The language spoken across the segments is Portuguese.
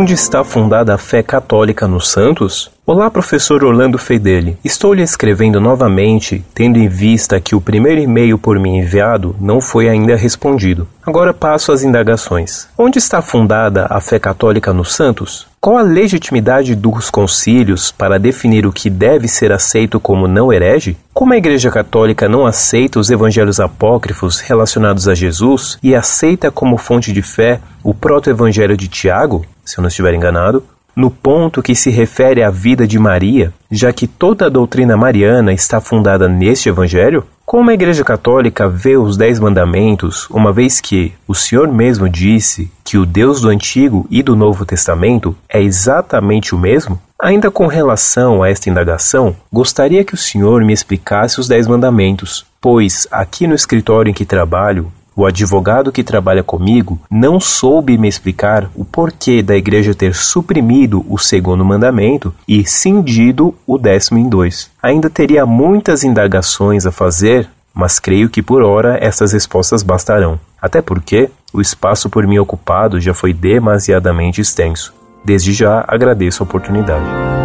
Onde está fundada a fé católica nos santos? Olá, professor Orlando Fedeli. Estou lhe escrevendo novamente, tendo em vista que o primeiro e-mail por mim enviado não foi ainda respondido. Agora passo às indagações. Onde está fundada a fé católica nos santos? Qual a legitimidade dos concílios para definir o que deve ser aceito como não herege? Como a Igreja Católica não aceita os evangelhos apócrifos relacionados a Jesus e aceita como fonte de fé o proto-evangelho de Tiago, se eu não estiver enganado, no ponto que se refere à vida de Maria, já que toda a doutrina mariana está fundada neste Evangelho? Como a Igreja Católica vê os Dez Mandamentos, uma vez que o Senhor mesmo disse que o Deus do Antigo e do Novo Testamento é exatamente o mesmo? Ainda com relação a esta indagação, gostaria que o Senhor me explicasse os Dez Mandamentos, pois aqui no escritório em que trabalho o advogado que trabalha comigo não soube me explicar o porquê da igreja ter suprimido o segundo mandamento e cindido o décimo em dois. Ainda teria muitas indagações a fazer, mas creio que por hora essas respostas bastarão. Até porque o espaço por mim ocupado já foi demasiadamente extenso. Desde já agradeço a oportunidade.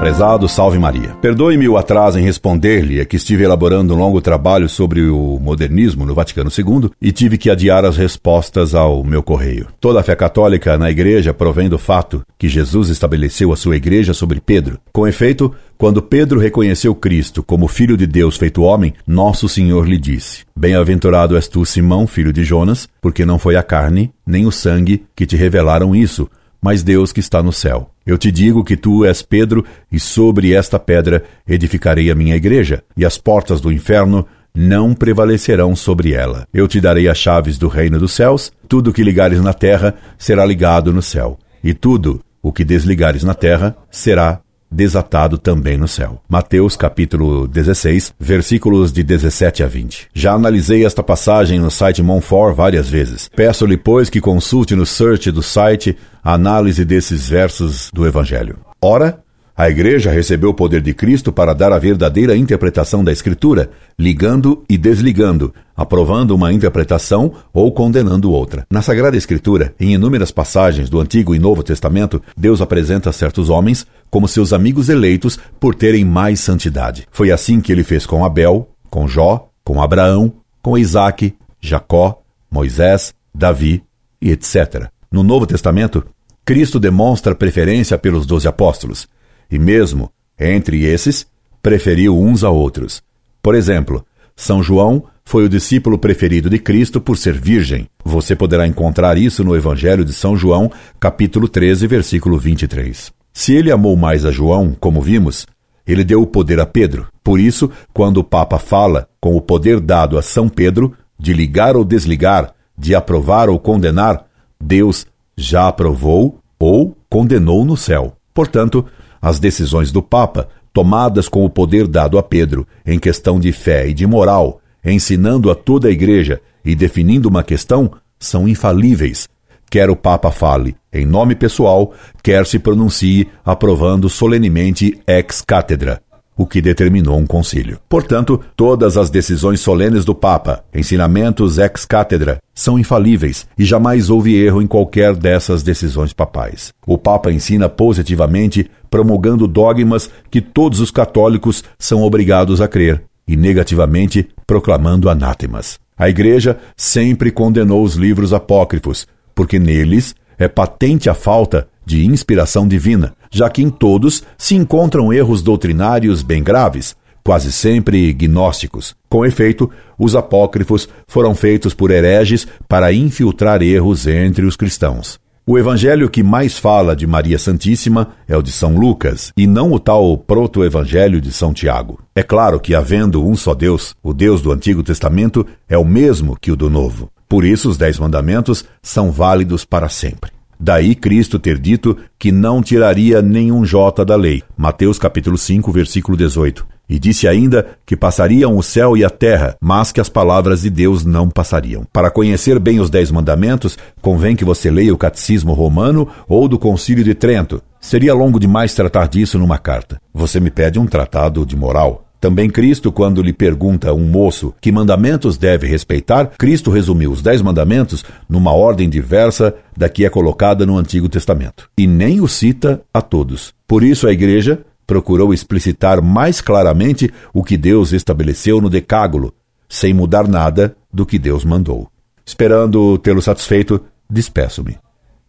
Prezado Salve Maria. Perdoe-me o atraso em responder-lhe, é que estive elaborando um longo trabalho sobre o modernismo no Vaticano II e tive que adiar as respostas ao meu correio. Toda a fé católica na igreja provém do fato que Jesus estabeleceu a sua igreja sobre Pedro. Com efeito, quando Pedro reconheceu Cristo como Filho de Deus feito homem, nosso Senhor lhe disse: Bem-aventurado és tu, Simão, filho de Jonas, porque não foi a carne nem o sangue que te revelaram isso, mas Deus que está no céu. Eu te digo que tu és Pedro, e sobre esta pedra edificarei a minha igreja, e as portas do inferno não prevalecerão sobre ela. Eu te darei as chaves do reino dos céus, tudo o que ligares na terra será ligado no céu, e tudo o que desligares na terra será desatado também no céu. Mateus capítulo 16, versículos de 17 a 20. Já analisei esta passagem no site Monfort várias vezes. Peço-lhe, pois, que consulte no search do site a análise desses versos do Evangelho. Ora, a Igreja recebeu o poder de Cristo para dar a verdadeira interpretação da Escritura, ligando e desligando, aprovando uma interpretação ou condenando outra. Na Sagrada Escritura, em inúmeras passagens do Antigo e Novo Testamento, Deus apresenta certos homens como seus amigos eleitos por terem mais santidade. Foi assim que ele fez com Abel, com Jó, com Abraão, com Isaac, Jacó, Moisés, Davi e etc. No Novo Testamento, Cristo demonstra preferência pelos doze apóstolos e mesmo entre esses, preferiu uns a outros. Por exemplo, São João foi o discípulo preferido de Cristo por ser virgem. Você poderá encontrar isso no Evangelho de São João, capítulo 13, versículo 23. Se ele amou mais a João, como vimos, ele deu o poder a Pedro. Por isso, quando o Papa fala com o poder dado a São Pedro, de ligar ou desligar, de aprovar ou condenar, Deus já aprovou ou condenou no céu. Portanto, as decisões do Papa, tomadas com o poder dado a Pedro em questão de fé e de moral, ensinando a toda a Igreja e definindo uma questão, são infalíveis. Quer o Papa fale em nome pessoal, quer se pronuncie aprovando solenemente ex cátedra o que determinou um concílio. Portanto, todas as decisões solenes do Papa, ensinamentos ex cátedra, são infalíveis e jamais houve erro em qualquer dessas decisões papais. O Papa ensina positivamente, promulgando dogmas que todos os católicos são obrigados a crer, e negativamente proclamando anátemas. A Igreja sempre condenou os livros apócrifos, porque neles é patente a falta de inspiração divina, já que em todos se encontram erros doutrinários bem graves, quase sempre gnósticos. Com efeito, os apócrifos foram feitos por hereges para infiltrar erros entre os cristãos. O evangelho que mais fala de Maria Santíssima é o de São Lucas, e não o tal proto-evangelho de São Tiago. É claro que, havendo um só Deus, o Deus do Antigo Testamento é o mesmo que o do Novo. Por isso, os Dez Mandamentos são válidos para sempre. Daí Cristo ter dito que não tiraria nenhum jota da lei. Mateus capítulo 5, versículo 18. E disse ainda que passariam o céu e a terra, mas que as palavras de Deus não passariam. Para conhecer bem os Dez Mandamentos, convém que você leia o Catecismo Romano ou do Concílio de Trento. Seria longo demais tratar disso numa carta. Você me pede um tratado de moral. Também Cristo, quando lhe pergunta a um moço que mandamentos deve respeitar, Cristo resumiu os dez mandamentos numa ordem diversa da que é colocada no Antigo Testamento. E nem o cita a todos. Por isso a Igreja procurou explicitar mais claramente o que Deus estabeleceu no Decágulo, sem mudar nada do que Deus mandou. Esperando tê-lo satisfeito, despeço-me.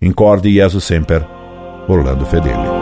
Incorde Jesus Semper, Orlando Fedeli.